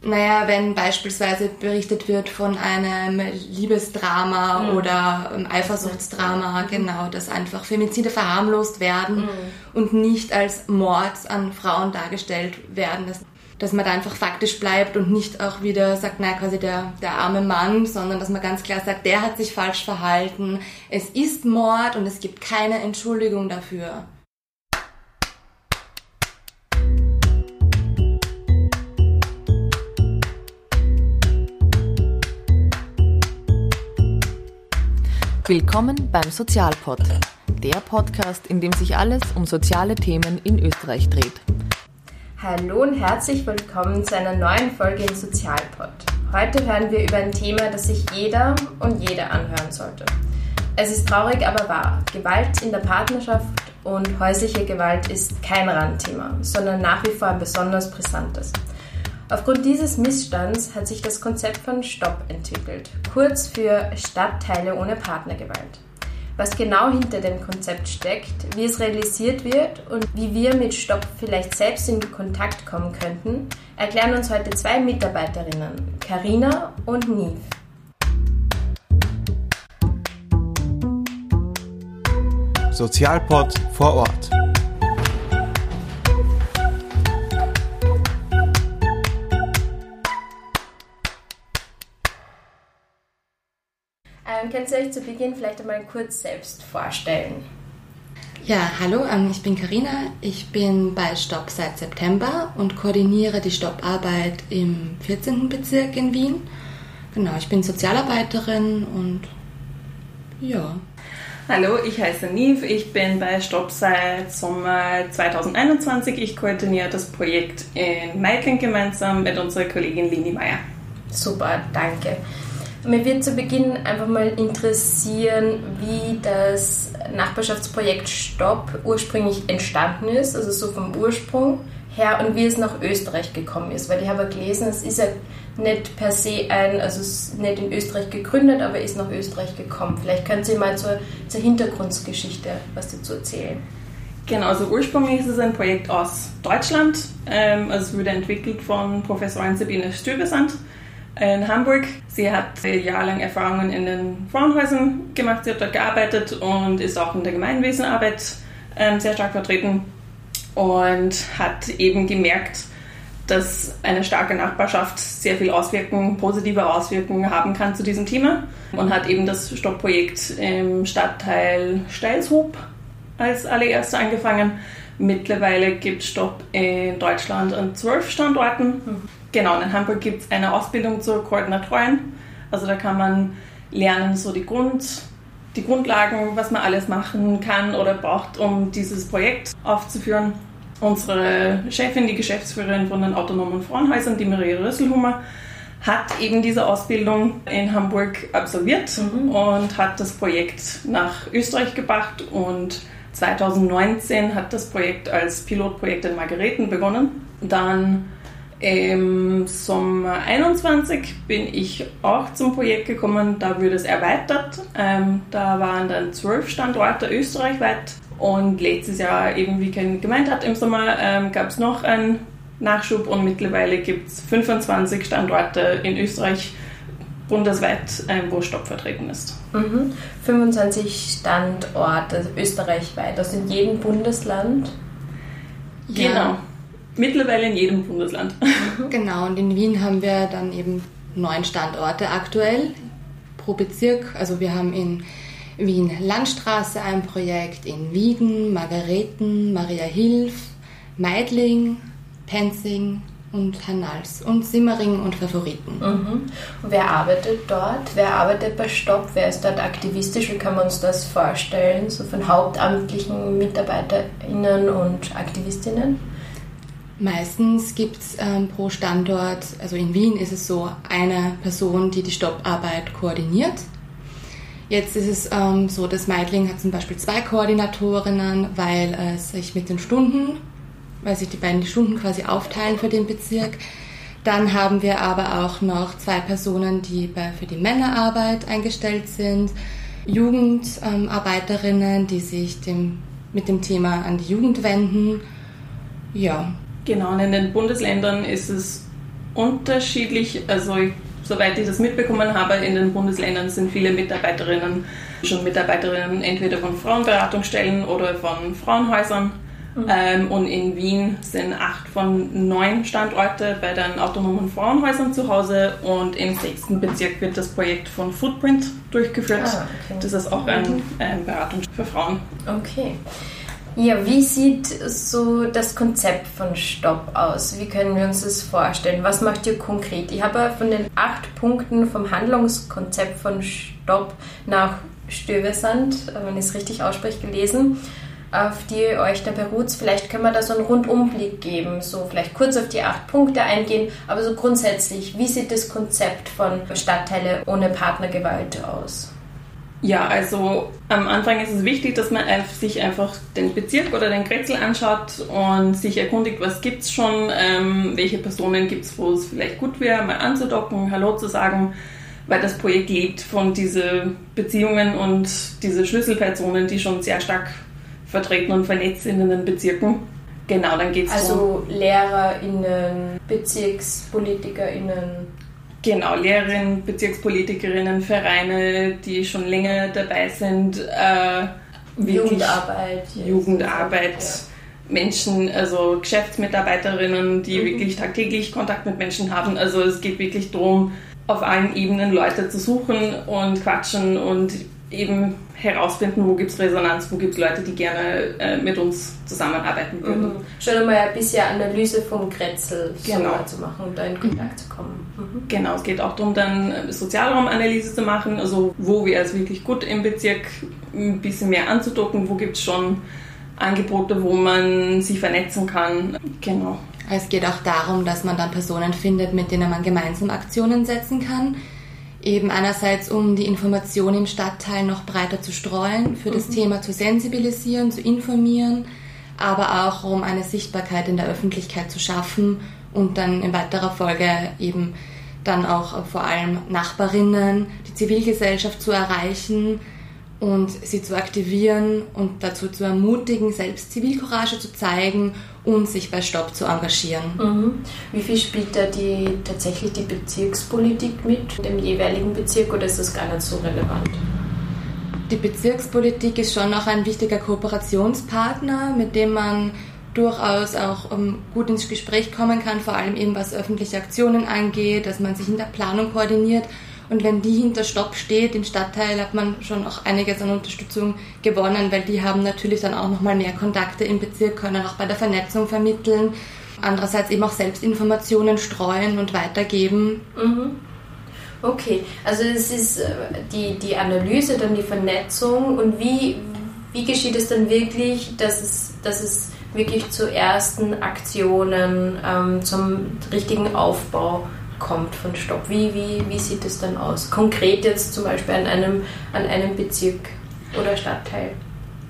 Naja, wenn beispielsweise berichtet wird von einem Liebesdrama mhm. oder einem Eifersuchtsdrama, mhm. genau, dass einfach Femizide verharmlost werden mhm. und nicht als Mord an Frauen dargestellt werden. Dass, dass man da einfach faktisch bleibt und nicht auch wieder sagt, naja, quasi der, der arme Mann, sondern dass man ganz klar sagt, der hat sich falsch verhalten, es ist Mord und es gibt keine Entschuldigung dafür. Willkommen beim Sozialpod, der Podcast, in dem sich alles um soziale Themen in Österreich dreht. Hallo und herzlich willkommen zu einer neuen Folge im Sozialpod. Heute hören wir über ein Thema, das sich jeder und jede anhören sollte. Es ist traurig, aber wahr. Gewalt in der Partnerschaft und häusliche Gewalt ist kein Randthema, sondern nach wie vor ein besonders brisantes. Aufgrund dieses Missstands hat sich das Konzept von Stopp entwickelt, kurz für Stadtteile ohne Partnergewalt. Was genau hinter dem Konzept steckt, wie es realisiert wird und wie wir mit Stopp vielleicht selbst in Kontakt kommen könnten, erklären uns heute zwei Mitarbeiterinnen, Karina und Niv. Sozialpod vor Ort. Ähm, könnt ihr euch zu Beginn vielleicht einmal kurz selbst vorstellen? Ja, hallo, ähm, ich bin Karina. Ich bin bei Stopp seit September und koordiniere die Stopparbeit im 14. Bezirk in Wien. Genau, ich bin Sozialarbeiterin und ja. Hallo, ich heiße Niv. Ich bin bei Stopp seit Sommer 2021. Ich koordiniere das Projekt in Meitling gemeinsam mit unserer Kollegin Lini Meyer. Super, danke. Mir wird zu Beginn einfach mal interessieren, wie das Nachbarschaftsprojekt Stopp ursprünglich entstanden ist, also so vom Ursprung her und wie es nach Österreich gekommen ist. Weil ich habe gelesen, es ist ja nicht per se ein, also es ist nicht in Österreich gegründet, aber ist nach Österreich gekommen. Vielleicht können Sie mal zur, zur Hintergrundgeschichte was dazu erzählen. Genau, also ursprünglich ist es ein Projekt aus Deutschland. Ähm, also es wurde entwickelt von Professorin Sabine Stübesand in Hamburg. Sie hat jahrelang Erfahrungen in den Frauenhäusern gemacht, sie hat dort gearbeitet und ist auch in der Gemeinwesenarbeit ähm, sehr stark vertreten und hat eben gemerkt, dass eine starke Nachbarschaft sehr viel Auswirkungen, positive Auswirkungen haben kann zu diesem Thema und hat eben das Stoppprojekt im Stadtteil Steilshoop als allererster angefangen. Mittlerweile gibt es Stopp in Deutschland an zwölf Standorten. Genau, in Hamburg gibt es eine Ausbildung zur Koordinatorin. Also da kann man lernen, so die, Grund, die Grundlagen, was man alles machen kann oder braucht, um dieses Projekt aufzuführen. Unsere Chefin, die Geschäftsführerin von den autonomen Frauenhäusern, die Maria Rösselhummer, hat eben diese Ausbildung in Hamburg absolviert mhm. und hat das Projekt nach Österreich gebracht und 2019 hat das Projekt als Pilotprojekt in Margareten begonnen. Dann im Sommer 21 bin ich auch zum Projekt gekommen, da wurde es erweitert. Ähm, da waren dann zwölf Standorte österreichweit und letztes Jahr, eben wie Ken gemeint hat, im Sommer ähm, gab es noch einen Nachschub und mittlerweile gibt es 25 Standorte in Österreich bundesweit, ähm, wo Stopp vertreten ist. Mhm. 25 Standorte österreichweit, also in jedem Bundesland? Genau. Ja. Mittlerweile in jedem Bundesland. Genau, und in Wien haben wir dann eben neun Standorte aktuell pro Bezirk. Also wir haben in Wien Landstraße ein Projekt, in Wieden, Margareten, Maria Hilf, Meidling, Penzing und Hannals und Simmering und Favoriten. Mhm. Und wer arbeitet dort? Wer arbeitet bei Stopp? Wer ist dort aktivistisch? Wie kann man uns das vorstellen? So von hauptamtlichen MitarbeiterInnen und Aktivistinnen? Meistens gibt es ähm, pro Standort, also in Wien ist es so, eine Person, die die Stopparbeit koordiniert. Jetzt ist es ähm, so, dass Meidling hat zum Beispiel zwei Koordinatorinnen, weil es sich mit den Stunden, weil sich die beiden die Stunden quasi aufteilen für den Bezirk. Dann haben wir aber auch noch zwei Personen, die bei, für die Männerarbeit eingestellt sind, Jugendarbeiterinnen, ähm, die sich dem, mit dem Thema an die Jugend wenden. Ja, Genau, und in den Bundesländern ist es unterschiedlich. Also ich, soweit ich das mitbekommen habe, in den Bundesländern sind viele Mitarbeiterinnen schon Mitarbeiterinnen entweder von Frauenberatungsstellen oder von Frauenhäusern. Mhm. Ähm, und in Wien sind acht von neun Standorte bei den autonomen Frauenhäusern zu Hause und im sechsten Bezirk wird das Projekt von Footprint durchgeführt. Ah, okay. Das ist auch ein, ein Beratung für Frauen. Okay. Ja, wie sieht so das Konzept von Stopp aus? Wie können wir uns das vorstellen? Was macht ihr konkret? Ich habe von den acht Punkten vom Handlungskonzept von Stopp nach Stövesand, wenn ich es richtig ausspreche, gelesen auf die euch da beruht. Vielleicht können wir da so einen Rundumblick geben, so vielleicht kurz auf die acht Punkte eingehen, aber so grundsätzlich, wie sieht das Konzept von Stadtteile ohne Partnergewalt aus? Ja, also am Anfang ist es wichtig, dass man sich einfach den Bezirk oder den Kretzel anschaut und sich erkundigt, was gibt es schon, ähm, welche Personen gibt es, wo es vielleicht gut wäre, mal anzudocken, Hallo zu sagen, weil das Projekt lebt von diesen Beziehungen und diese Schlüsselpersonen, die schon sehr stark vertreten und vernetzt sind in den Bezirken. Genau, dann geht es Also um, LehrerInnen, BezirkspolitikerInnen. Genau, Lehrerinnen, Bezirkspolitikerinnen, Vereine, die schon länger dabei sind. Äh, Jugendarbeit. Jugendarbeit. Ja. Menschen, also Geschäftsmitarbeiterinnen, die mhm. wirklich tagtäglich Kontakt mit Menschen haben. Also es geht wirklich darum, auf allen Ebenen Leute zu suchen und quatschen und eben herausfinden, wo gibt es Resonanz, wo gibt es Leute, die gerne äh, mit uns zusammenarbeiten würden. Mhm. Schon einmal ein bisschen Analyse vom Kretzel genau. zu machen und da in Kontakt zu kommen. Mhm. Genau, es geht auch darum, dann äh, Sozialraumanalyse zu machen, also wo wäre es wirklich gut im Bezirk, ein bisschen mehr anzudocken, wo gibt es schon Angebote, wo man sich vernetzen kann. Genau. Es geht auch darum, dass man dann Personen findet, mit denen man gemeinsam Aktionen setzen kann eben einerseits um die Information im Stadtteil noch breiter zu streuen, für das mhm. Thema zu sensibilisieren, zu informieren, aber auch um eine Sichtbarkeit in der Öffentlichkeit zu schaffen und dann in weiterer Folge eben dann auch vor allem Nachbarinnen, die Zivilgesellschaft zu erreichen, und sie zu aktivieren und dazu zu ermutigen, selbst Zivilcourage zu zeigen und sich bei Stopp zu engagieren. Mhm. Wie viel spielt da die, tatsächlich die Bezirkspolitik mit im jeweiligen Bezirk oder ist das gar nicht so relevant? Die Bezirkspolitik ist schon noch ein wichtiger Kooperationspartner, mit dem man durchaus auch um, ähm, gut ins Gespräch kommen kann, vor allem eben was öffentliche Aktionen angeht, dass man sich in der Planung koordiniert und wenn die hinter Stopp steht im Stadtteil, hat man schon auch einiges an Unterstützung gewonnen, weil die haben natürlich dann auch nochmal mehr Kontakte im Bezirk, können auch bei der Vernetzung vermitteln. Andererseits eben auch Selbstinformationen streuen und weitergeben. Mhm. Okay, also es ist äh, die, die Analyse, dann die Vernetzung und wie, wie geschieht es dann wirklich, dass es, dass es wirklich zu ersten Aktionen, ähm, zum richtigen Aufbau kommt von Stopp. Wie, wie, wie sieht es dann aus? Konkret jetzt zum Beispiel an einem, an einem Bezirk oder Stadtteil.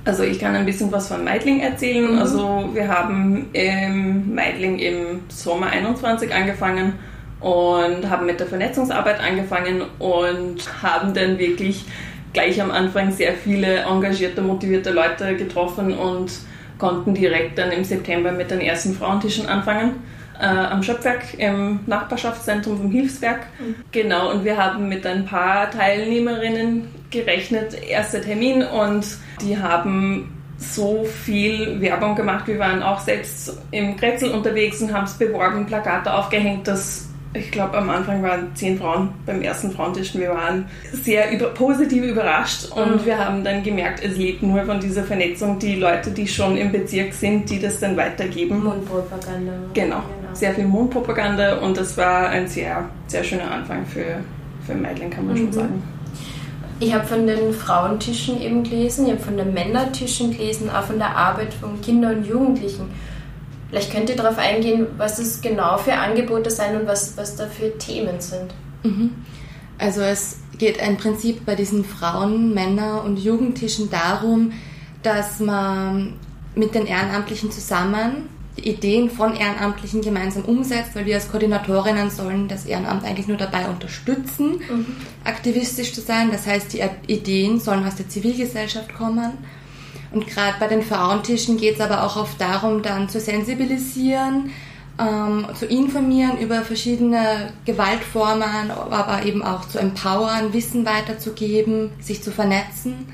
Also ich kann ein bisschen was von Meidling erzählen. Mhm. Also wir haben im Meidling im Sommer 21 angefangen und haben mit der Vernetzungsarbeit angefangen und haben dann wirklich gleich am Anfang sehr viele engagierte, motivierte Leute getroffen und konnten direkt dann im September mit den ersten Frauentischen anfangen äh, am Schöpfwerk im Nachbarschaftszentrum vom Hilfswerk. Mhm. Genau, und wir haben mit ein paar Teilnehmerinnen gerechnet, erster Termin, und die haben so viel Werbung gemacht. Wir waren auch selbst im Kretzel unterwegs und haben es beworben, Plakate aufgehängt, dass ich glaube, am Anfang waren zehn Frauen beim ersten Frauentisch. Wir waren sehr über, positiv überrascht und mhm. wir haben dann gemerkt, es lebt nur von dieser Vernetzung. Die Leute, die schon im Bezirk sind, die das dann weitergeben. Mundpropaganda. Genau, genau. Sehr viel Mundpropaganda und das war ein sehr, sehr schöner Anfang für, für Meidling, kann man mhm. schon sagen. Ich habe von den Frauentischen eben gelesen, ich habe von den Männertischen gelesen, auch von der Arbeit von Kindern und Jugendlichen. Vielleicht könnt ihr darauf eingehen, was es genau für Angebote sind und was, was da für Themen sind. Mhm. Also es geht im Prinzip bei diesen Frauen, Männer und Jugendtischen darum, dass man mit den Ehrenamtlichen zusammen Ideen von Ehrenamtlichen gemeinsam umsetzt, weil wir als Koordinatorinnen sollen das Ehrenamt eigentlich nur dabei unterstützen, mhm. aktivistisch zu sein. Das heißt, die Ideen sollen aus der Zivilgesellschaft kommen und gerade bei den Frauentischen geht es aber auch oft darum, dann zu sensibilisieren, ähm, zu informieren über verschiedene Gewaltformen, aber eben auch zu empowern, Wissen weiterzugeben, sich zu vernetzen.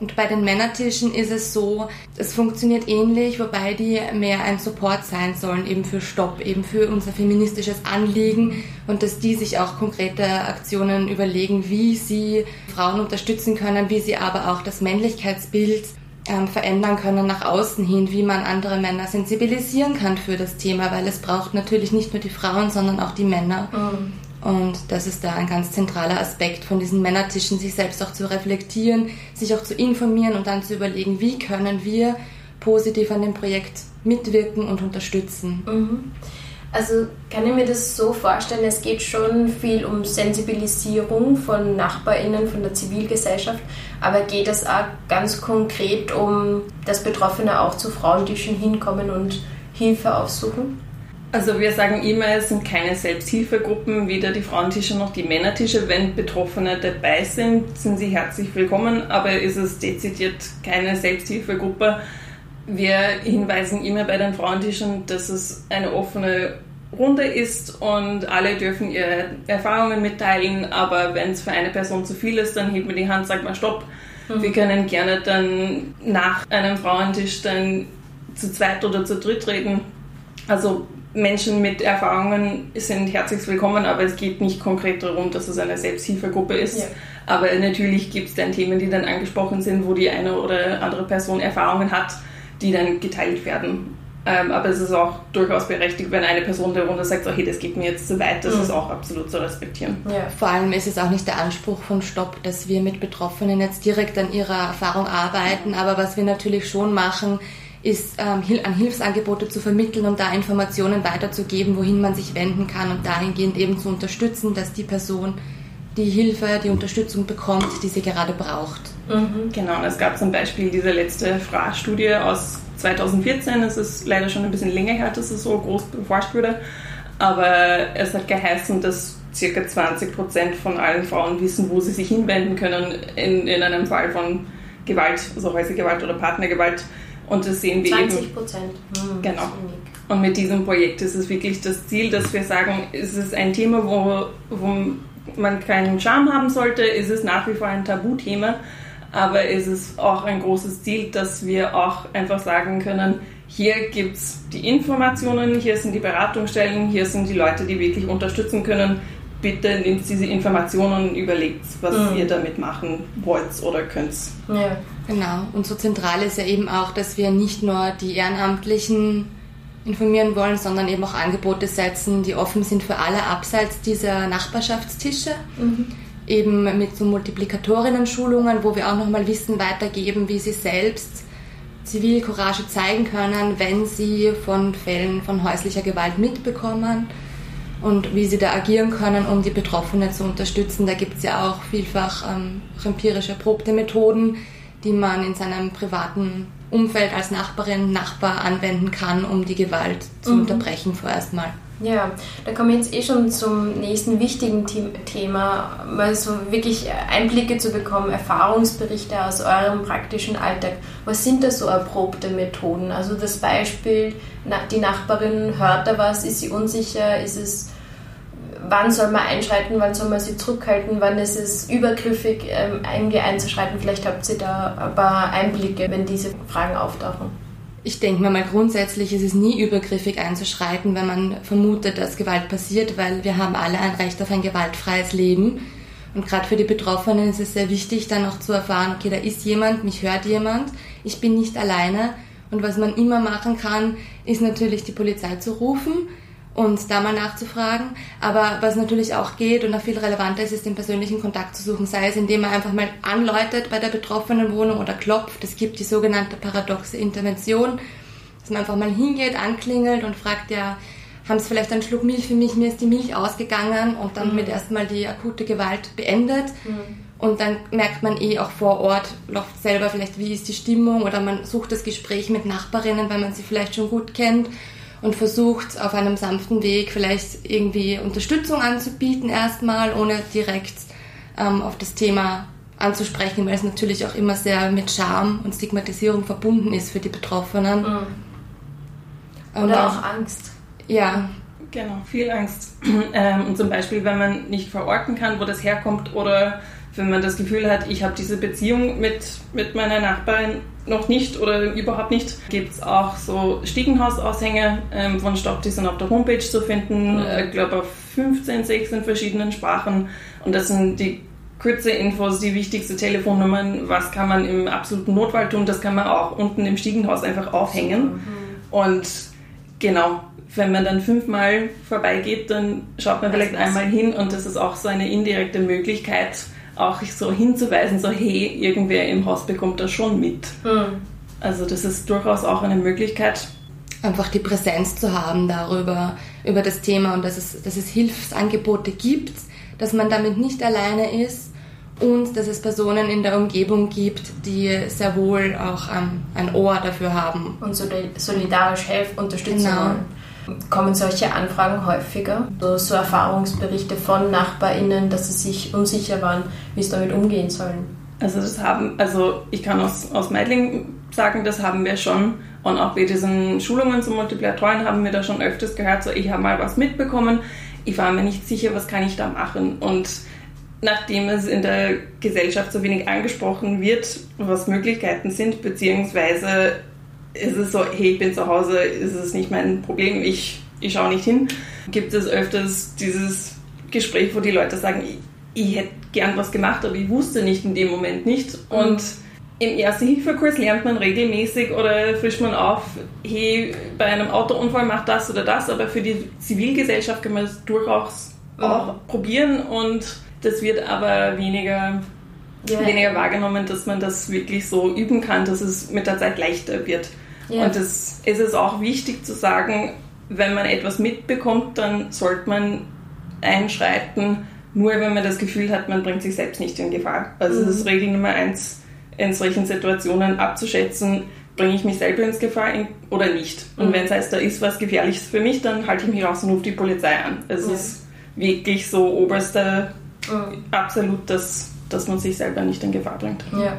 Und bei den Männertischen ist es so, es funktioniert ähnlich, wobei die mehr ein Support sein sollen, eben für Stopp, eben für unser feministisches Anliegen und dass die sich auch konkrete Aktionen überlegen, wie sie Frauen unterstützen können, wie sie aber auch das Männlichkeitsbild ähm, verändern können nach außen hin, wie man andere Männer sensibilisieren kann für das Thema, weil es braucht natürlich nicht nur die Frauen, sondern auch die Männer. Mhm. Und das ist da ein ganz zentraler Aspekt von diesen Männertischen, sich selbst auch zu reflektieren, sich auch zu informieren und dann zu überlegen, wie können wir positiv an dem Projekt mitwirken und unterstützen. Mhm. Also kann ich mir das so vorstellen, es geht schon viel um Sensibilisierung von Nachbarinnen, von der Zivilgesellschaft, aber geht es auch ganz konkret um, dass Betroffene auch zu Frauentischen hinkommen und Hilfe aufsuchen? Also wir sagen immer, es sind keine Selbsthilfegruppen, weder die Frauentische noch die Männertische. Wenn Betroffene dabei sind, sind sie herzlich willkommen, aber ist es dezidiert keine Selbsthilfegruppe wir hinweisen immer bei den Frauentischen, dass es eine offene Runde ist und alle dürfen ihre Erfahrungen mitteilen, aber wenn es für eine Person zu viel ist, dann hebt man die Hand, sagt man Stopp. Mhm. Wir können gerne dann nach einem Frauentisch dann zu zweit oder zu dritt reden. Also Menschen mit Erfahrungen sind herzlich willkommen, aber es geht nicht konkret darum, dass es eine Selbsthilfegruppe ist. Ja. Aber natürlich gibt es dann Themen, die dann angesprochen sind, wo die eine oder andere Person Erfahrungen hat die dann geteilt werden. Ähm, aber es ist auch durchaus berechtigt, wenn eine Person darunter sagt, so, hey, das geht mir jetzt zu weit, das mhm. ist auch absolut zu respektieren. Ja. Vor allem ist es auch nicht der Anspruch von Stopp, dass wir mit Betroffenen jetzt direkt an ihrer Erfahrung arbeiten, aber was wir natürlich schon machen, ist ähm, an Hilfsangebote zu vermitteln und da Informationen weiterzugeben, wohin man sich wenden kann und dahingehend eben zu unterstützen, dass die Person die Hilfe, die Unterstützung bekommt, die sie gerade braucht. Mhm. Genau, und es gab zum Beispiel diese letzte FRA-Studie aus 2014. Es ist leider schon ein bisschen länger her, dass es so groß beforscht wurde. Aber es hat geheißen, dass circa 20 Prozent von allen Frauen wissen, wo sie sich hinwenden können in, in einem Fall von Gewalt, also häusliche Gewalt oder Partnergewalt. Und das sehen wir 20 eben. Prozent. Hm, genau. Und mit diesem Projekt ist es wirklich das Ziel, dass wir sagen, es ist ein Thema, wo, wo man keinen Charme haben sollte, ist es nach wie vor ein Tabuthema aber es ist auch ein großes Ziel, dass wir auch einfach sagen können, hier gibt es die Informationen, hier sind die Beratungsstellen, hier sind die Leute, die wirklich unterstützen können. Bitte nehmt diese Informationen und überlegt, was mhm. ihr damit machen wollt oder könnt. Ja. Genau. Und so zentral ist ja eben auch, dass wir nicht nur die Ehrenamtlichen informieren wollen, sondern eben auch Angebote setzen, die offen sind für alle abseits dieser Nachbarschaftstische. Mhm eben mit so Multiplikatorinnen-Schulungen, wo wir auch nochmal Wissen weitergeben, wie sie selbst Zivilcourage zeigen können, wenn sie von Fällen von häuslicher Gewalt mitbekommen und wie sie da agieren können, um die Betroffenen zu unterstützen. Da gibt es ja auch vielfach ähm, empirisch erprobte Methoden, die man in seinem privaten Umfeld als Nachbarin, Nachbar anwenden kann, um die Gewalt zu mhm. unterbrechen vorerst mal. Ja, da kommen wir jetzt eh schon zum nächsten wichtigen Thema, mal so wirklich Einblicke zu bekommen, Erfahrungsberichte aus eurem praktischen Alltag. Was sind da so erprobte Methoden? Also das Beispiel, die Nachbarin hört da was, ist sie unsicher, ist es, wann soll man einschreiten, wann soll man sie zurückhalten, wann ist es übergriffig, ähm, einzuschreiten? Vielleicht habt ihr da ein paar Einblicke, wenn diese Fragen auftauchen. Ich denke mir mal grundsätzlich ist es nie übergriffig einzuschreiten, wenn man vermutet, dass Gewalt passiert, weil wir haben alle ein Recht auf ein gewaltfreies Leben. Und gerade für die Betroffenen ist es sehr wichtig, dann auch zu erfahren, okay, da ist jemand, mich hört jemand, ich bin nicht alleine. Und was man immer machen kann, ist natürlich die Polizei zu rufen und da mal nachzufragen. Aber was natürlich auch geht und auch viel relevanter ist, ist den persönlichen Kontakt zu suchen, sei es indem man einfach mal anläutet bei der betroffenen Wohnung oder klopft. Es gibt die sogenannte paradoxe Intervention, dass man einfach mal hingeht, anklingelt und fragt, ja, haben Sie vielleicht einen Schluck Milch für mich? Mir ist die Milch ausgegangen und dann mhm. wird erstmal die akute Gewalt beendet. Mhm. Und dann merkt man eh auch vor Ort, läuft selber vielleicht, wie ist die Stimmung oder man sucht das Gespräch mit Nachbarinnen, weil man sie vielleicht schon gut kennt und versucht auf einem sanften Weg vielleicht irgendwie Unterstützung anzubieten erstmal, ohne direkt ähm, auf das Thema anzusprechen, weil es natürlich auch immer sehr mit Scham und Stigmatisierung verbunden ist für die Betroffenen. Mhm. Oder auch Angst. Ja. Genau, viel Angst. Ähm, und zum Beispiel, wenn man nicht verorten kann, wo das herkommt oder wenn man das Gefühl hat, ich habe diese Beziehung mit, mit meiner Nachbarin noch nicht oder überhaupt nicht, gibt es auch so Stiegenhausaushänge ähm, von Stopp, die sind auf der Homepage zu finden, mhm. ich glaube auf 15, 16 verschiedenen Sprachen. Und das sind die kurze Infos, die wichtigsten Telefonnummern, was kann man im absoluten Notfall tun, das kann man auch unten im Stiegenhaus einfach aufhängen. Mhm. und genau, wenn man dann fünfmal vorbeigeht, dann schaut man vielleicht einmal hin und das ist auch so eine indirekte Möglichkeit, auch so hinzuweisen, so hey, irgendwer im Haus bekommt das schon mit. Mhm. Also das ist durchaus auch eine Möglichkeit. Einfach die Präsenz zu haben darüber, über das Thema und dass es, dass es Hilfsangebote gibt, dass man damit nicht alleine ist und dass es Personen in der Umgebung gibt, die sehr wohl auch ähm, ein Ohr dafür haben. Und solidarisch helfen, unterstützen genau. wollen. Kommen solche Anfragen häufiger? So, so Erfahrungsberichte von NachbarInnen, dass sie sich unsicher waren, wie sie damit umgehen sollen? Also das haben, also ich kann aus, aus Meidling sagen, das haben wir schon. Und auch bei diesen Schulungen zu Multiplikatoren haben wir da schon öfters gehört, so ich habe mal was mitbekommen, ich war mir nicht sicher, was kann ich da machen. Und nachdem es in der Gesellschaft so wenig angesprochen wird, was Möglichkeiten sind, beziehungsweise ist es so, hey, ich bin zu Hause, ist es nicht mein Problem, ich, ich schaue nicht hin, gibt es öfters dieses Gespräch, wo die Leute sagen, ich, ich hätte gern was gemacht, aber ich wusste nicht in dem Moment nicht. Und im Erste-Hilfe-Kurs lernt man regelmäßig oder frischt man auf, hey, bei einem Autounfall macht das oder das, aber für die Zivilgesellschaft kann man es durchaus mhm. auch probieren und das wird aber weniger yeah. weniger wahrgenommen, dass man das wirklich so üben kann, dass es mit der Zeit leichter wird. Yeah. Und es ist auch wichtig zu sagen, wenn man etwas mitbekommt, dann sollte man einschreiten, nur wenn man das Gefühl hat, man bringt sich selbst nicht in Gefahr. Also mhm. das ist Regel Nummer eins, in solchen Situationen abzuschätzen, bringe ich mich selber ins Gefahr oder nicht. Und mhm. wenn es heißt, da ist was Gefährliches für mich, dann halte ich mich raus und rufe die Polizei an. Es ja. ist wirklich so oberster, mhm. absolut das dass man sich selber nicht in Gefahr bringt. Ja.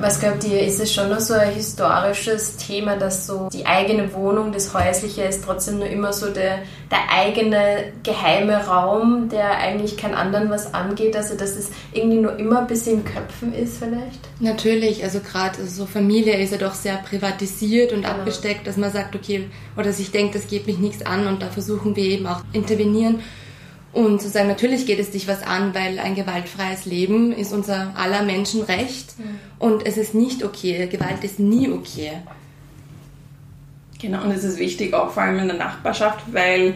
Was glaubt ihr, ist es schon noch so ein historisches Thema, dass so die eigene Wohnung, das Häusliche ist trotzdem nur immer so der, der eigene geheime Raum, der eigentlich keinen anderen was angeht? Also dass es irgendwie nur immer ein bisschen in Köpfen ist vielleicht? Natürlich, also gerade so Familie ist ja doch sehr privatisiert und genau. abgesteckt, dass man sagt, okay, oder sich denkt, das geht mich nichts an und da versuchen wir eben auch intervenieren. Und zu sagen, natürlich geht es dich was an, weil ein gewaltfreies Leben ist unser aller Menschenrecht mhm. und es ist nicht okay. Gewalt ist nie okay. Genau, und es ist wichtig, auch vor allem in der Nachbarschaft, weil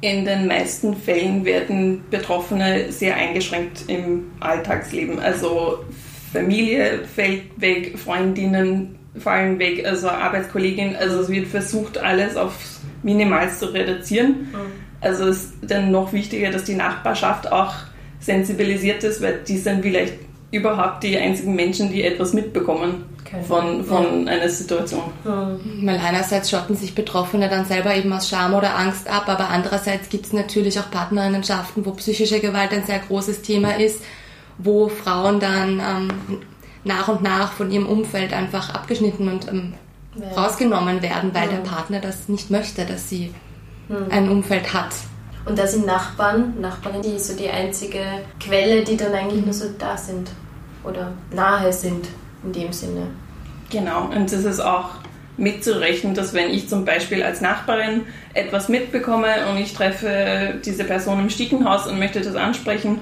in den meisten Fällen werden Betroffene sehr eingeschränkt im Alltagsleben. Also Familie fällt weg, Freundinnen fallen weg, also Arbeitskolleginnen. Also es wird versucht, alles aufs Minimalste zu reduzieren. Mhm also ist dann noch wichtiger, dass die Nachbarschaft auch sensibilisiert ist, weil die sind vielleicht überhaupt die einzigen Menschen, die etwas mitbekommen von, von ja. einer Situation. Mhm. Weil einerseits schotten sich Betroffene dann selber eben aus Scham oder Angst ab, aber andererseits gibt es natürlich auch Partnerinnenschaften, wo psychische Gewalt ein sehr großes Thema ist, wo Frauen dann ähm, nach und nach von ihrem Umfeld einfach abgeschnitten und ähm, ja. rausgenommen werden, weil ja. der Partner das nicht möchte, dass sie hm. ein Umfeld hat. Und da sind Nachbarn, Nachbarn, die so die einzige Quelle, die dann eigentlich nur so da sind oder nahe sind in dem Sinne. Genau, und das ist auch mitzurechnen, dass wenn ich zum Beispiel als Nachbarin etwas mitbekomme und ich treffe diese Person im Stiegenhaus und möchte das ansprechen,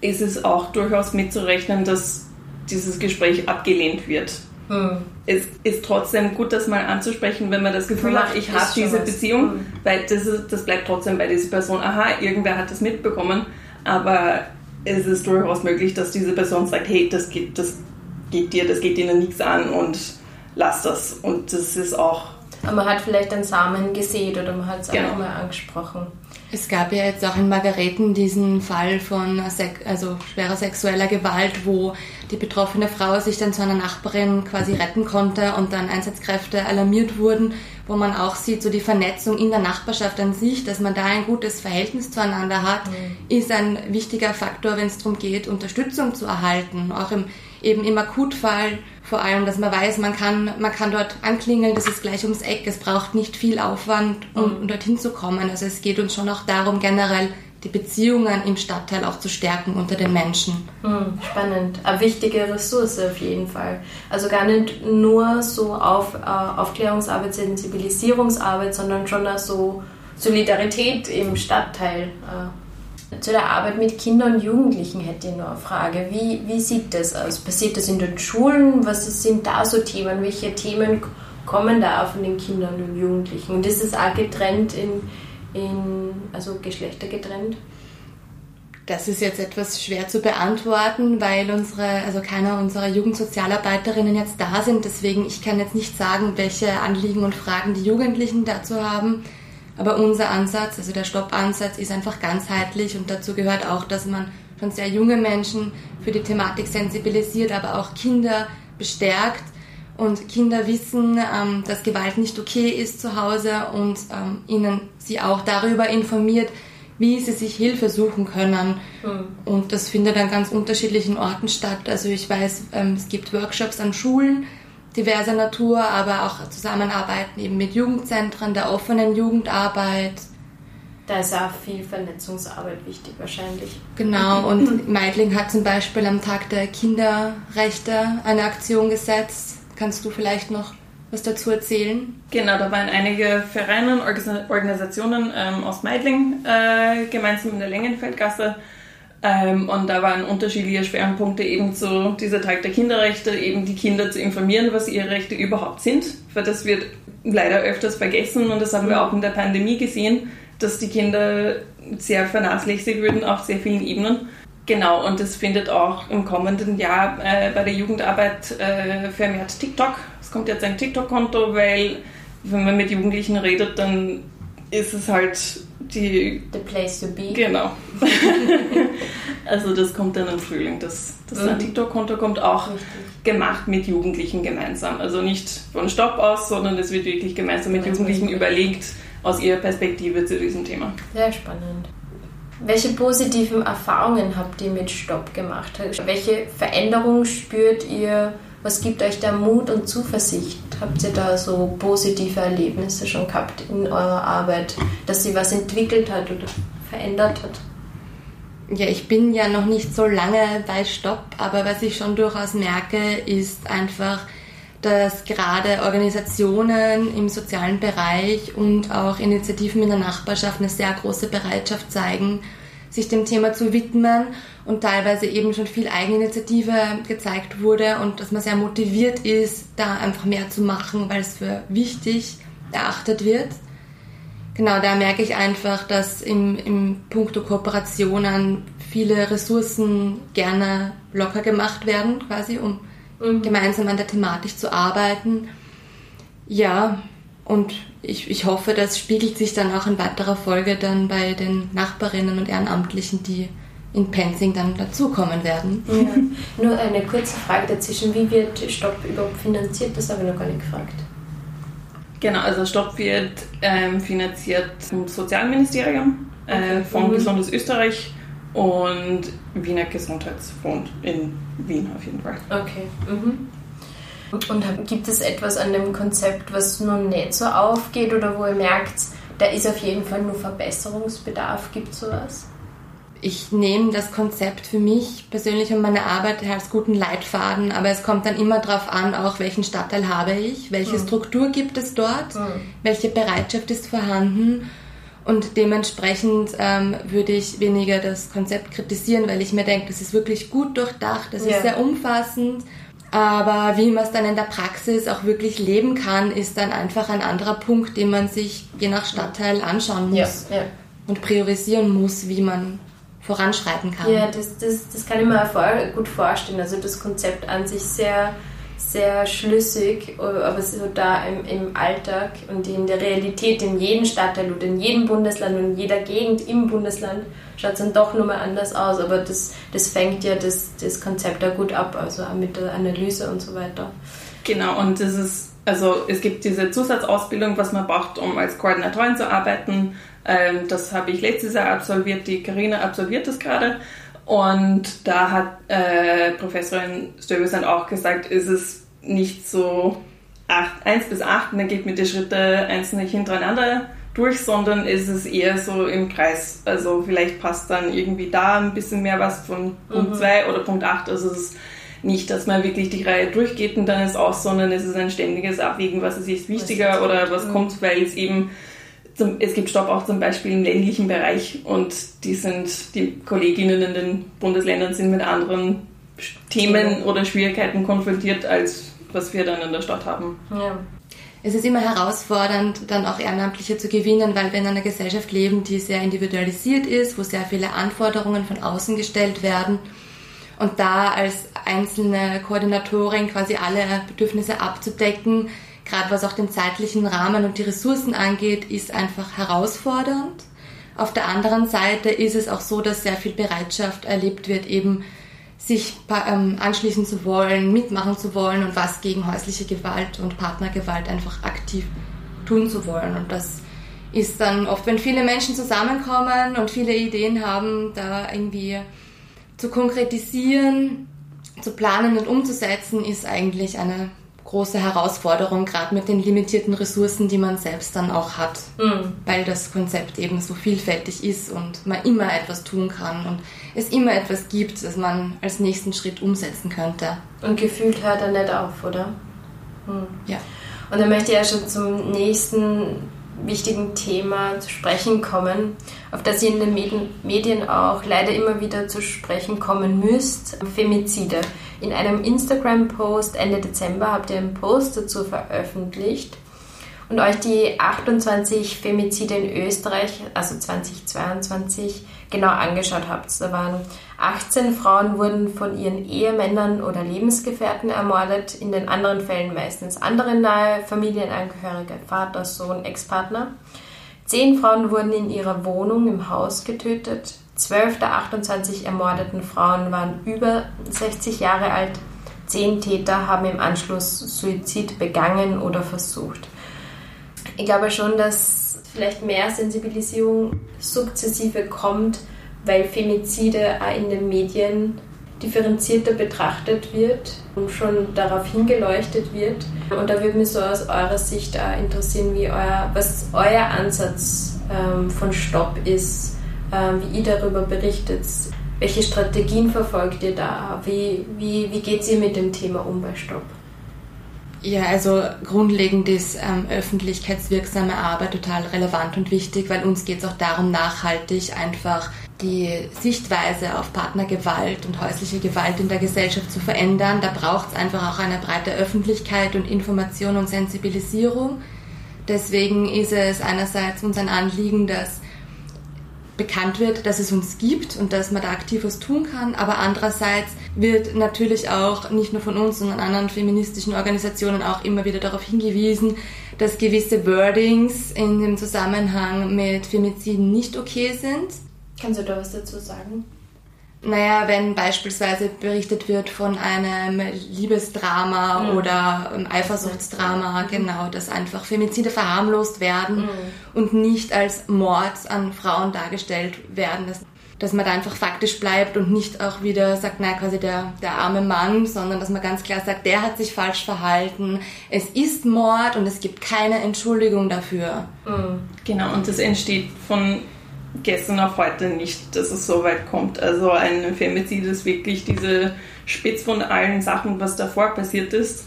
ist es auch durchaus mitzurechnen, dass dieses Gespräch abgelehnt wird. Hm. Es ist trotzdem gut, das mal anzusprechen, wenn man das Gefühl hat, ich habe diese Beziehung, hm. weil das, ist, das bleibt trotzdem bei dieser Person. Aha, irgendwer hat das mitbekommen, aber es ist durchaus möglich, dass diese Person sagt, hey, das geht, das geht dir, das geht ihnen nichts an und lass das. Und das ist auch. Aber man hat vielleicht einen Samen gesät oder man hat es genau. auch mal angesprochen. Es gab ja jetzt auch in Margareten diesen Fall von also schwerer sexueller Gewalt, wo die betroffene Frau sich dann zu einer Nachbarin quasi retten konnte und dann Einsatzkräfte alarmiert wurden, wo man auch sieht, so die Vernetzung in der Nachbarschaft an sich, dass man da ein gutes Verhältnis zueinander hat, mhm. ist ein wichtiger Faktor, wenn es darum geht, Unterstützung zu erhalten, auch im, eben im Akutfall vor allem, dass man weiß, man kann, man kann dort anklingeln, das ist gleich ums Eck, es braucht nicht viel Aufwand, um mhm. dorthin zu kommen. Also es geht uns schon auch darum, generell die Beziehungen im Stadtteil auch zu stärken unter den Menschen. Mhm, spannend. Eine wichtige Ressource auf jeden Fall. Also gar nicht nur so auf äh, Aufklärungsarbeit, Sensibilisierungsarbeit, sondern schon auch so Solidarität im Stadtteil. Äh. Zu der Arbeit mit Kindern und Jugendlichen hätte ich noch eine Frage. Wie, wie sieht das aus? Passiert das in den Schulen? Was sind da so Themen? Welche Themen kommen da von den Kindern und Jugendlichen? Und ist es auch getrennt in, in also Geschlechter getrennt? Das ist jetzt etwas schwer zu beantworten, weil unsere, also keiner unserer Jugendsozialarbeiterinnen jetzt da sind. Deswegen, ich kann jetzt nicht sagen, welche Anliegen und Fragen die Jugendlichen dazu haben. Aber unser Ansatz, also der Stoppansatz, ist einfach ganzheitlich und dazu gehört auch, dass man schon sehr junge Menschen für die Thematik sensibilisiert, aber auch Kinder bestärkt und Kinder wissen, ähm, dass Gewalt nicht okay ist zu Hause und ähm, ihnen sie auch darüber informiert, wie sie sich Hilfe suchen können. Mhm. Und das findet an ganz unterschiedlichen Orten statt. Also ich weiß, ähm, es gibt Workshops an Schulen, diverser Natur, aber auch Zusammenarbeiten eben mit Jugendzentren, der offenen Jugendarbeit. Da ist auch viel Vernetzungsarbeit wichtig wahrscheinlich. Genau, und Meidling hat zum Beispiel am Tag der Kinderrechte eine Aktion gesetzt. Kannst du vielleicht noch was dazu erzählen? Genau, da waren einige Vereine und Organisationen ähm, aus Meidling äh, gemeinsam in der Längenfeldgasse ähm, und da waren unterschiedliche Schwerpunkte eben zu dieser Tag der Kinderrechte, eben die Kinder zu informieren, was ihre Rechte überhaupt sind, weil das wird leider öfters vergessen und das haben wir auch in der Pandemie gesehen, dass die Kinder sehr vernachlässigt würden auf sehr vielen Ebenen. Genau, und das findet auch im kommenden Jahr äh, bei der Jugendarbeit äh, vermehrt TikTok. Es kommt jetzt ein TikTok-Konto, weil wenn man mit Jugendlichen redet, dann ist es halt die. The place to be. Genau. also das kommt dann im Frühling. Das, das mhm. TikTok-Konto kommt auch Richtig. gemacht mit Jugendlichen gemeinsam. Also nicht von Stopp aus, sondern es wird wirklich gemeinsam mit Jugendlichen überlegt aus ihrer Perspektive zu diesem Thema. Sehr spannend. Welche positiven Erfahrungen habt ihr mit Stopp gemacht? Welche Veränderungen spürt ihr? Was gibt euch da Mut und Zuversicht? Habt ihr da so positive Erlebnisse schon gehabt in eurer Arbeit, dass sie was entwickelt hat oder verändert hat? Ja, ich bin ja noch nicht so lange bei Stopp, aber was ich schon durchaus merke, ist einfach, dass gerade Organisationen im sozialen Bereich und auch Initiativen in der Nachbarschaft eine sehr große Bereitschaft zeigen, sich dem Thema zu widmen und teilweise eben schon viel Eigeninitiative gezeigt wurde und dass man sehr motiviert ist, da einfach mehr zu machen, weil es für wichtig erachtet wird. Genau, da merke ich einfach, dass im, im Punkto Kooperationen viele Ressourcen gerne locker gemacht werden, quasi, um mhm. gemeinsam an der Thematik zu arbeiten. Ja, und ich, ich hoffe, das spiegelt sich dann auch in weiterer Folge dann bei den Nachbarinnen und Ehrenamtlichen, die in Penzing dann dazukommen werden. Ja. Nur eine kurze Frage dazwischen. Wie wird Stopp überhaupt finanziert? Das habe ich noch gar nicht gefragt. Genau, also Stopp wird ähm, finanziert vom Sozialministerium, äh, okay. von mhm. Gesundes Österreich und Wiener Gesundheitsfonds in Wien auf jeden Fall. Okay. Mhm. Und gibt es etwas an dem Konzept, was nun nicht so aufgeht oder wo ihr merkt, da ist auf jeden Fall nur Verbesserungsbedarf? Gibt es sowas? Ich nehme das Konzept für mich persönlich und meine Arbeit als guten Leitfaden, aber es kommt dann immer darauf an, auch welchen Stadtteil habe ich, welche mhm. Struktur gibt es dort, mhm. welche Bereitschaft ist vorhanden und dementsprechend ähm, würde ich weniger das Konzept kritisieren, weil ich mir denke, das ist wirklich gut durchdacht, das ja. ist sehr umfassend aber wie man es dann in der Praxis auch wirklich leben kann, ist dann einfach ein anderer Punkt, den man sich je nach Stadtteil anschauen muss ja, ja. und priorisieren muss, wie man voranschreiten kann. Ja, das, das, das kann ich mir gut vorstellen. Also das Konzept an sich sehr sehr schlüssig, aber so da im, im Alltag und in der Realität in jedem Stadtteil oder in jedem Bundesland und in jeder Gegend im Bundesland schaut es dann doch nochmal anders aus. Aber das, das fängt ja das, das Konzept da gut ab, also auch mit der Analyse und so weiter. Genau, und das ist, also es gibt diese Zusatzausbildung, was man braucht, um als Koordinatorin zu arbeiten. Ähm, das habe ich letztes Jahr absolviert, die Karina absolviert das gerade. Und da hat äh, Professorin Stöbesand auch gesagt, ist es nicht so 1 bis 8 und dann geht mit den Schritten einzeln hintereinander durch, sondern ist es eher so im Kreis. Also vielleicht passt dann irgendwie da ein bisschen mehr was von Punkt 2 mhm. oder Punkt 8. Also es ist nicht, dass man wirklich die Reihe durchgeht und dann ist aus, sondern es ist ein ständiges Abwägen, was ist jetzt wichtiger was oder was kommt, weil es eben zum, es gibt Stopp auch zum Beispiel im ländlichen Bereich und die sind, die Kolleginnen in den Bundesländern sind mit anderen Themen oder Schwierigkeiten konfrontiert, als was wir dann in der Stadt haben. Ja. Es ist immer herausfordernd, dann auch Ehrenamtliche zu gewinnen, weil wir in einer Gesellschaft leben, die sehr individualisiert ist, wo sehr viele Anforderungen von außen gestellt werden. Und da als einzelne Koordinatorin quasi alle Bedürfnisse abzudecken, gerade was auch den zeitlichen Rahmen und die Ressourcen angeht, ist einfach herausfordernd. Auf der anderen Seite ist es auch so, dass sehr viel Bereitschaft erlebt wird, eben sich ähm, anschließen zu wollen, mitmachen zu wollen und was gegen häusliche Gewalt und Partnergewalt einfach aktiv tun zu wollen. Und das ist dann oft, wenn viele Menschen zusammenkommen und viele Ideen haben, da irgendwie zu konkretisieren, zu planen und umzusetzen, ist eigentlich eine große Herausforderung, gerade mit den limitierten Ressourcen, die man selbst dann auch hat, mhm. weil das Konzept eben so vielfältig ist und man immer etwas tun kann und es immer etwas gibt, das man als nächsten Schritt umsetzen könnte. Und gefühlt hört er nicht auf, oder? Mhm. Ja. Und dann möchte ich ja schon zum nächsten wichtigen Thema zu sprechen kommen, auf das ihr in den Medien auch leider immer wieder zu sprechen kommen müsst, Femizide. In einem Instagram-Post Ende Dezember habt ihr einen Post dazu veröffentlicht und euch die 28 Femizide in Österreich, also 2022, genau angeschaut habt. Da waren 18 Frauen wurden von ihren Ehemännern oder Lebensgefährten ermordet, in den anderen Fällen meistens andere nahe Familienangehörige, Vater, Sohn, Ex-Partner. Zehn Frauen wurden in ihrer Wohnung im Haus getötet, Zwölf der 28 ermordeten Frauen waren über 60 Jahre alt. Zehn Täter haben im Anschluss Suizid begangen oder versucht. Ich glaube schon, dass vielleicht mehr Sensibilisierung sukzessive kommt, weil Femizide auch in den Medien differenzierter betrachtet wird und schon darauf hingeleuchtet wird. Und da würde mich so aus eurer Sicht auch interessieren, wie euer, was euer Ansatz ähm, von Stopp ist ähm, wie ihr darüber berichtet. Welche Strategien verfolgt ihr da? Wie, wie, wie geht ihr mit dem Thema um bei Stopp? Ja, also grundlegend ist ähm, öffentlichkeitswirksame Arbeit total relevant und wichtig, weil uns geht es auch darum, nachhaltig einfach die Sichtweise auf Partnergewalt und häusliche Gewalt in der Gesellschaft zu verändern. Da braucht es einfach auch eine breite Öffentlichkeit und Information und Sensibilisierung. Deswegen ist es einerseits uns ein Anliegen, dass bekannt wird, dass es uns gibt und dass man da aktiv was tun kann. Aber andererseits wird natürlich auch nicht nur von uns, sondern anderen feministischen Organisationen auch immer wieder darauf hingewiesen, dass gewisse Wordings in dem Zusammenhang mit Femiziden nicht okay sind. Kannst du da was dazu sagen? Naja, wenn beispielsweise berichtet wird von einem Liebesdrama mhm. oder einem Eifersuchtsdrama, mhm. genau, dass einfach Femizide verharmlost werden mhm. und nicht als Mord an Frauen dargestellt werden, dass, dass man da einfach faktisch bleibt und nicht auch wieder sagt, naja, quasi der, der arme Mann, sondern dass man ganz klar sagt, der hat sich falsch verhalten, es ist Mord und es gibt keine Entschuldigung dafür. Mhm. Genau, und das entsteht von gestern auf heute nicht, dass es so weit kommt. Also ein Femizid ist wirklich diese Spitz von allen Sachen, was davor passiert ist.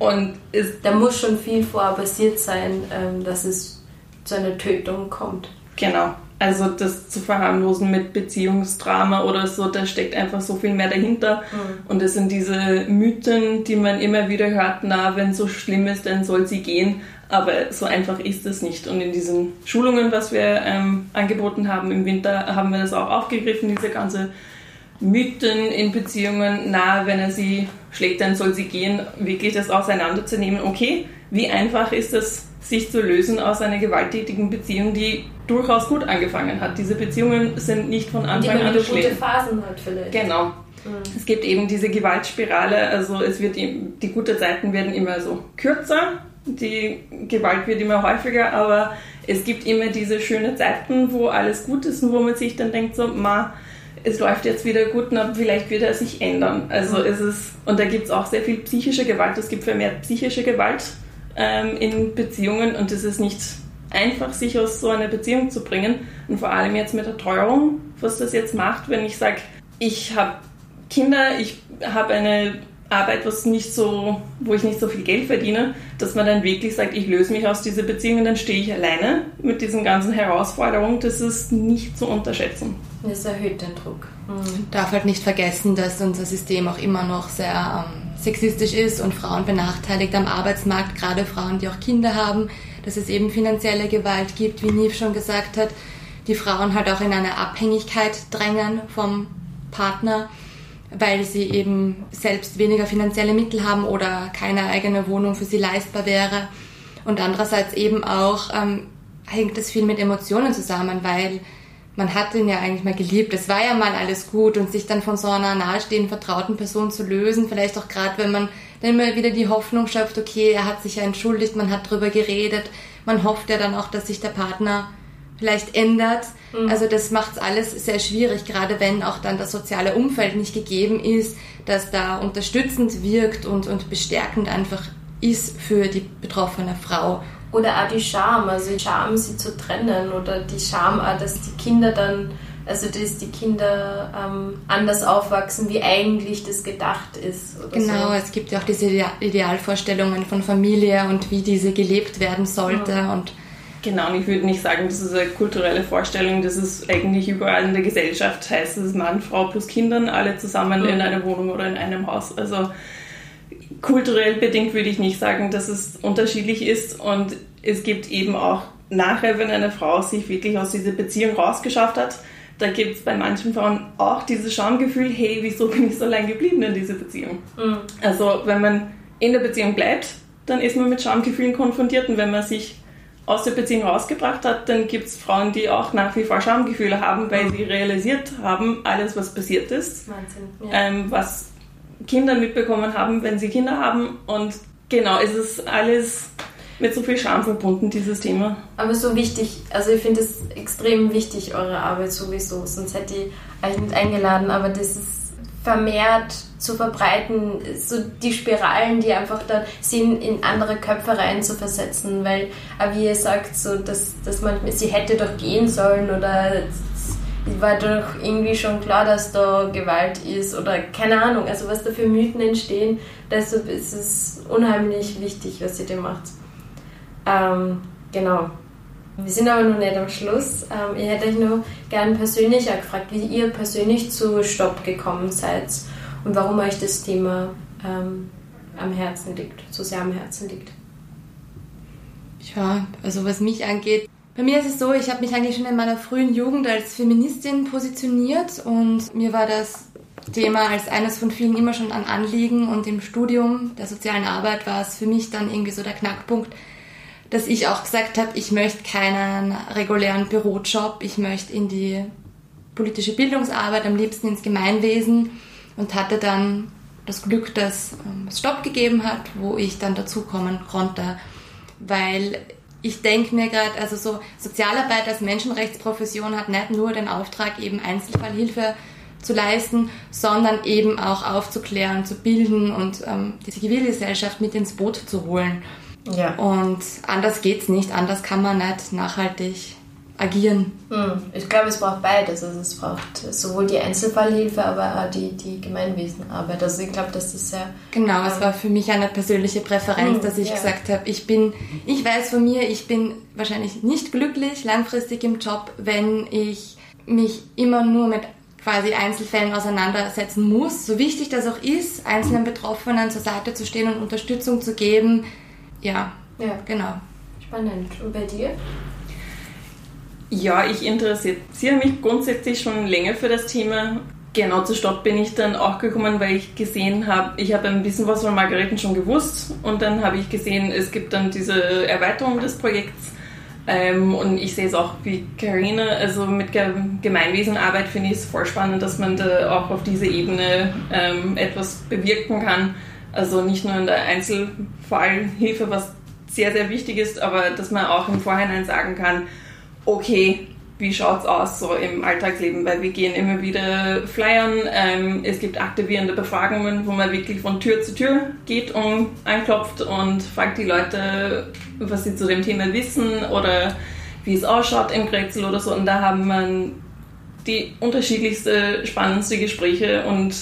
Und es da muss schon viel vorher passiert sein, ähm, dass es zu einer Tötung kommt. Genau. Also das zu verharmlosen mit Beziehungsdrama oder so, da steckt einfach so viel mehr dahinter. Mhm. Und es sind diese Mythen, die man immer wieder hört, na, wenn es so schlimm ist, dann soll sie gehen. Aber so einfach ist es nicht. Und in diesen Schulungen, was wir ähm, angeboten haben im Winter, haben wir das auch aufgegriffen, diese ganze Mythen in Beziehungen, na, wenn er sie schlägt, dann soll sie gehen, wirklich das auseinanderzunehmen. Okay, wie einfach ist es, sich zu lösen aus einer gewalttätigen Beziehung, die durchaus gut angefangen hat. Diese Beziehungen sind nicht von Anfang an schlecht. gute Phasen hat vielleicht. Genau. Mhm. Es gibt eben diese Gewaltspirale, also es wird die guten Zeiten werden immer so kürzer die Gewalt wird immer häufiger, aber es gibt immer diese schönen Zeiten, wo alles gut ist und wo man sich dann denkt, so, ma, es läuft jetzt wieder gut, na, vielleicht wird er sich ändern. Also mhm. es ist, und da gibt es auch sehr viel psychische Gewalt, es gibt vermehrt psychische Gewalt ähm, in Beziehungen und es ist nicht einfach, sich aus so einer Beziehung zu bringen. Und vor allem jetzt mit der Teuerung, was das jetzt macht, wenn ich sage, ich habe Kinder, ich habe eine Arbeit, was nicht so, wo ich nicht so viel Geld verdiene, dass man dann wirklich sagt, ich löse mich aus dieser Beziehung und dann stehe ich alleine mit diesen ganzen Herausforderungen, das ist nicht zu unterschätzen. Das erhöht den Druck. Mhm. Darf halt nicht vergessen, dass unser System auch immer noch sehr ähm, sexistisch ist und Frauen benachteiligt am Arbeitsmarkt, gerade Frauen, die auch Kinder haben, dass es eben finanzielle Gewalt gibt, wie Niv schon gesagt hat, die Frauen halt auch in eine Abhängigkeit drängen vom Partner weil sie eben selbst weniger finanzielle Mittel haben oder keine eigene Wohnung für sie leistbar wäre. Und andererseits eben auch ähm, hängt das viel mit Emotionen zusammen, weil man hat ihn ja eigentlich mal geliebt. Es war ja mal alles gut und sich dann von so einer nahestehenden, vertrauten Person zu lösen, vielleicht auch gerade, wenn man dann immer wieder die Hoffnung schöpft, okay, er hat sich ja entschuldigt, man hat drüber geredet, man hofft ja dann auch, dass sich der Partner vielleicht ändert. Mhm. Also das macht es alles sehr schwierig, gerade wenn auch dann das soziale Umfeld nicht gegeben ist, das da unterstützend wirkt und, und bestärkend einfach ist für die betroffene Frau. Oder auch die Scham, also die Scham, sie zu trennen oder die Scham auch, dass die Kinder dann, also dass die Kinder ähm, anders aufwachsen, wie eigentlich das gedacht ist. genau, so. es gibt ja auch diese Idealvorstellungen von Familie und wie diese gelebt werden sollte mhm. und Genau, und ich würde nicht sagen, das ist eine kulturelle Vorstellung, das ist eigentlich überall in der Gesellschaft, heißt es Mann, Frau plus Kindern, alle zusammen mhm. in einer Wohnung oder in einem Haus. Also kulturell bedingt würde ich nicht sagen, dass es unterschiedlich ist und es gibt eben auch nachher, wenn eine Frau sich wirklich aus dieser Beziehung rausgeschafft hat, da gibt es bei manchen Frauen auch dieses Schamgefühl, hey, wieso bin ich so lange geblieben in dieser Beziehung? Mhm. Also wenn man in der Beziehung bleibt, dann ist man mit Schamgefühlen konfrontiert und wenn man sich aus der Beziehung rausgebracht hat, dann gibt es Frauen, die auch nach wie vor Schamgefühle haben, weil sie realisiert haben, alles, was passiert ist, Wahnsinn, ja. ähm, was Kinder mitbekommen haben, wenn sie Kinder haben. Und genau, es ist alles mit so viel Scham verbunden, dieses Thema. Aber so wichtig, also ich finde es extrem wichtig, eure Arbeit sowieso, sonst hätte ich euch nicht eingeladen, aber das ist vermehrt zu verbreiten, so die Spiralen, die einfach da sind, in andere Köpfe rein zu versetzen, weil, wie ihr sagt, so, dass, dass man, sie hätte doch gehen sollen oder war doch irgendwie schon klar, dass da Gewalt ist oder keine Ahnung, also was da für Mythen entstehen, deshalb ist es unheimlich wichtig, was ihr da macht. Ähm, genau. Wir sind aber noch nicht am Schluss. Ähm, ich hätte euch nur gern persönlich auch gefragt, wie ihr persönlich zu Stopp gekommen seid und warum euch das Thema ähm, am Herzen liegt, so sehr am Herzen liegt. Ja, also was mich angeht, bei mir ist es so, ich habe mich eigentlich schon in meiner frühen Jugend als Feministin positioniert und mir war das Thema als eines von vielen immer schon ein Anliegen und im Studium der sozialen Arbeit war es für mich dann irgendwie so der Knackpunkt, dass ich auch gesagt habe, ich möchte keinen regulären Bürojob, ich möchte in die politische Bildungsarbeit, am liebsten ins Gemeinwesen. Und hatte dann das Glück, dass ähm, es Stopp gegeben hat, wo ich dann dazukommen konnte, weil ich denke mir gerade, also so Sozialarbeit als Menschenrechtsprofession hat nicht nur den Auftrag, eben Einzelfallhilfe zu leisten, sondern eben auch aufzuklären, zu bilden und ähm, die Zivilgesellschaft mit ins Boot zu holen. Ja. Und anders geht's nicht, anders kann man nicht nachhaltig agieren. Hm. Ich glaube, es braucht beides. Also es braucht sowohl die Einzelfallhilfe, aber auch die, die Gemeinwesenarbeit. Also ich glaube, das ist sehr... Genau, ähm, es war für mich eine persönliche Präferenz, hm, dass ich ja. gesagt habe, ich bin, ich weiß von mir, ich bin wahrscheinlich nicht glücklich langfristig im Job, wenn ich mich immer nur mit quasi Einzelfällen auseinandersetzen muss. So wichtig das auch ist, einzelnen Betroffenen zur Seite zu stehen und Unterstützung zu geben, ja, ja. genau. Spannend. Und bei dir? Ja, ich interessiere mich grundsätzlich schon länger für das Thema. Genau zu Stopp bin ich dann auch gekommen, weil ich gesehen habe, ich habe ein bisschen was von Margareten schon gewusst und dann habe ich gesehen, es gibt dann diese Erweiterung des Projekts ähm, und ich sehe es auch wie Karina, also mit Gemeinwesenarbeit finde ich es voll spannend, dass man da auch auf dieser Ebene ähm, etwas bewirken kann also nicht nur in der Einzelfallhilfe, was sehr, sehr wichtig ist, aber dass man auch im Vorhinein sagen kann, okay, wie schaut es aus so im Alltagsleben, weil wir gehen immer wieder flyern. Ähm, es gibt aktivierende Befragungen, wo man wirklich von Tür zu Tür geht und anklopft und fragt die Leute, was sie zu dem Thema wissen oder wie es ausschaut im Grätzl oder so. Und da haben man die unterschiedlichste, spannendste Gespräche und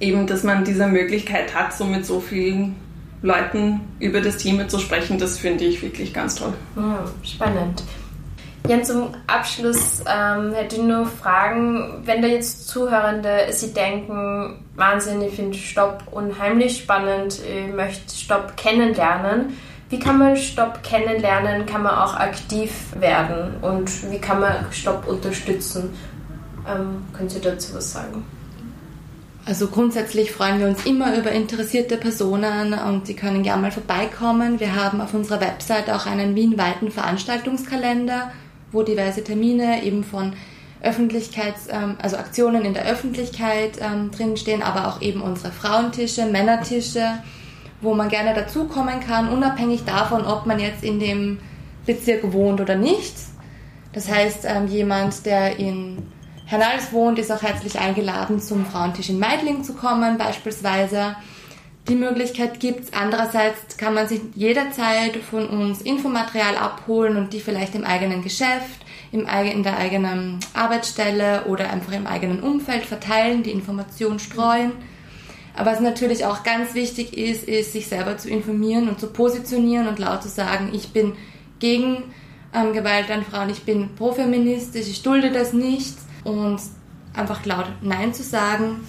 eben, dass man diese Möglichkeit hat, so mit so vielen Leuten über das Thema zu sprechen, das finde ich wirklich ganz toll. spannend. Jan, zum Abschluss ähm, hätte ich nur Fragen, wenn da jetzt Zuhörende Sie denken, Wahnsinn, ich finde Stopp unheimlich spannend, ich möchte Stopp kennenlernen. Wie kann man Stopp kennenlernen? Kann man auch aktiv werden? Und wie kann man Stopp unterstützen? Ähm, können Sie dazu was sagen? Also grundsätzlich freuen wir uns immer über interessierte Personen und die können gerne mal vorbeikommen. Wir haben auf unserer Website auch einen wienweiten Veranstaltungskalender wo diverse Termine eben von Öffentlichkeits-, ähm, also Aktionen in der Öffentlichkeit ähm, drinstehen, aber auch eben unsere Frauentische, Männertische, wo man gerne dazukommen kann, unabhängig davon, ob man jetzt in dem Bezirk wohnt oder nicht. Das heißt, ähm, jemand, der in Hernals wohnt, ist auch herzlich eingeladen, zum Frauentisch in Meidling zu kommen, beispielsweise. Die Möglichkeit gibt es. Andererseits kann man sich jederzeit von uns Infomaterial abholen und die vielleicht im eigenen Geschäft, im, in der eigenen Arbeitsstelle oder einfach im eigenen Umfeld verteilen, die Information streuen. Aber was natürlich auch ganz wichtig ist, ist, sich selber zu informieren und zu positionieren und laut zu sagen, ich bin gegen ähm, Gewalt an Frauen, ich bin profeministisch, ich dulde das nicht und einfach laut Nein zu sagen.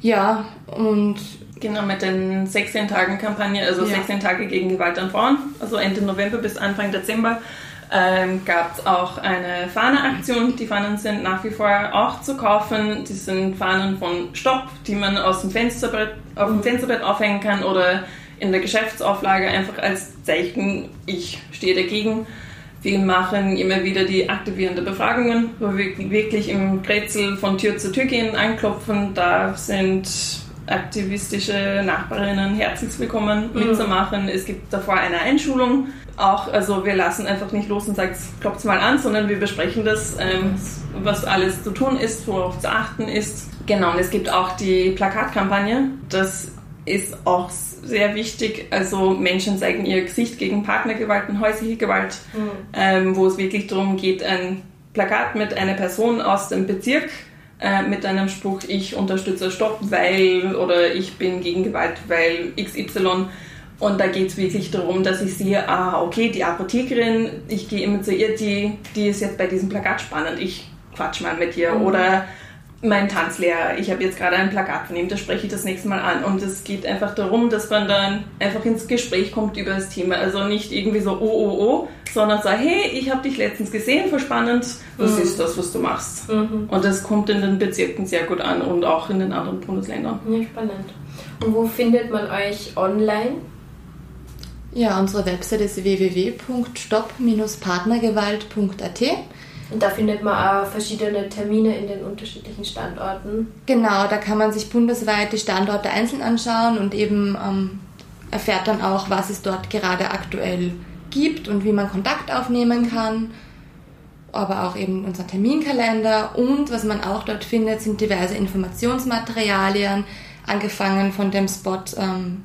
Ja, und Genau, mit den 16 Tagen Kampagne, also ja. 16 Tage gegen Gewalt an Frauen, also Ende November bis Anfang Dezember, ähm, gab es auch eine Fahnenaktion. Die Fahnen sind nach wie vor auch zu kaufen. Die sind Fahnen von Stopp, die man aus dem Fensterbrett, auf dem Fensterbrett aufhängen kann oder in der Geschäftsauflage einfach als Zeichen, ich stehe dagegen. Wir machen immer wieder die aktivierende Befragungen, wo wir wirklich im Grätzl von Tür zu Tür gehen, anklopfen. Da sind aktivistische Nachbarinnen herzlich willkommen mhm. mitzumachen. Es gibt davor eine Einschulung. Auch, also wir lassen einfach nicht los und sagen, klopft mal an, sondern wir besprechen das, ähm, was alles zu tun ist, worauf zu achten ist. Genau, und es gibt auch die Plakatkampagne. Das ist auch sehr wichtig. Also Menschen zeigen ihr Gesicht gegen Partnergewalt und häusliche Gewalt, mhm. ähm, wo es wirklich darum geht, ein Plakat mit einer Person aus dem Bezirk äh, mit einem Spruch, ich unterstütze Stopp, weil oder ich bin gegen Gewalt, weil XY. Und da geht es wirklich darum, dass ich sehe, ah, okay, die Apothekerin, ich gehe immer zu ihr, die, die ist jetzt bei diesem Plakat spannend, ich quatsch mal mit ihr. Mhm. Oder mein Tanzlehrer, ich habe jetzt gerade ein Plakat von ihm, das spreche ich das nächste Mal an. Und es geht einfach darum, dass man dann einfach ins Gespräch kommt über das Thema. Also nicht irgendwie so, oh, oh, oh, sondern so, hey, ich habe dich letztens gesehen, voll spannend, was mhm. ist das, was du machst? Mhm. Und das kommt in den Bezirken sehr gut an und auch in den anderen Bundesländern. Ja, spannend. Und wo findet man euch online? Ja, unsere Website ist www.stopp-partnergewalt.at. Und da findet man auch verschiedene Termine in den unterschiedlichen Standorten. Genau, da kann man sich bundesweit die Standorte einzeln anschauen und eben ähm, erfährt dann auch, was es dort gerade aktuell gibt und wie man Kontakt aufnehmen kann. Aber auch eben unser Terminkalender und was man auch dort findet, sind diverse Informationsmaterialien, angefangen von dem Spot ähm,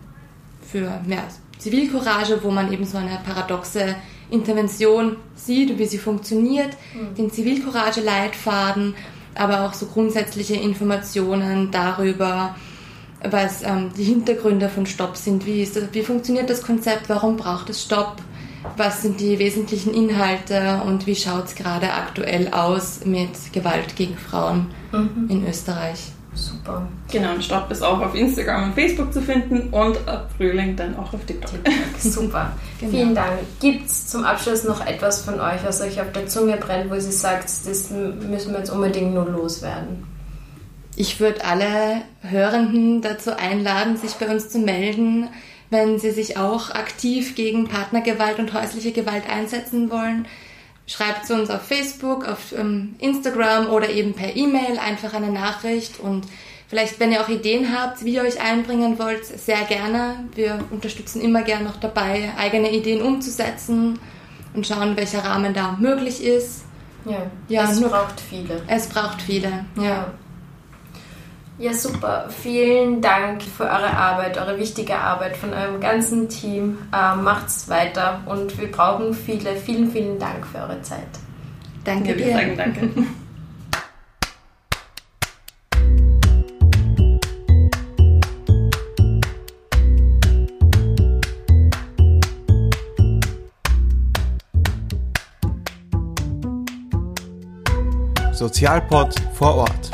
für mehr Zivilcourage, wo man eben so eine paradoxe Intervention sieht, wie sie funktioniert, mhm. den Zivilcourage-Leitfaden, aber auch so grundsätzliche Informationen darüber, was ähm, die Hintergründe von Stopp sind, wie, ist das, wie funktioniert das Konzept, warum braucht es Stopp, was sind die wesentlichen Inhalte und wie schaut es gerade aktuell aus mit Gewalt gegen Frauen mhm. in Österreich. Super. Genau, und Stopp ist auch auf Instagram und Facebook zu finden und ab Frühling dann auch auf TikTok. Super. genau. Vielen Dank. Gibt es zum Abschluss noch etwas von euch, was euch auf der Zunge brennt, wo Sie sagt, das müssen wir jetzt unbedingt nur loswerden? Ich würde alle Hörenden dazu einladen, sich bei uns zu melden, wenn sie sich auch aktiv gegen Partnergewalt und häusliche Gewalt einsetzen wollen. Schreibt zu uns auf Facebook, auf ähm, Instagram oder eben per E-Mail einfach eine Nachricht und vielleicht, wenn ihr auch Ideen habt, wie ihr euch einbringen wollt, sehr gerne. Wir unterstützen immer gerne noch dabei, eigene Ideen umzusetzen und schauen, welcher Rahmen da möglich ist. Ja, Ja, es nur- braucht viele. Es braucht viele, ja. Ja, super. Vielen Dank für eure Arbeit, eure wichtige Arbeit von eurem ganzen Team. Ähm, macht's weiter und wir brauchen viele. Vielen, vielen Dank für eure Zeit. Danke Ja, wir dir. sagen danke. Sozialpod vor Ort.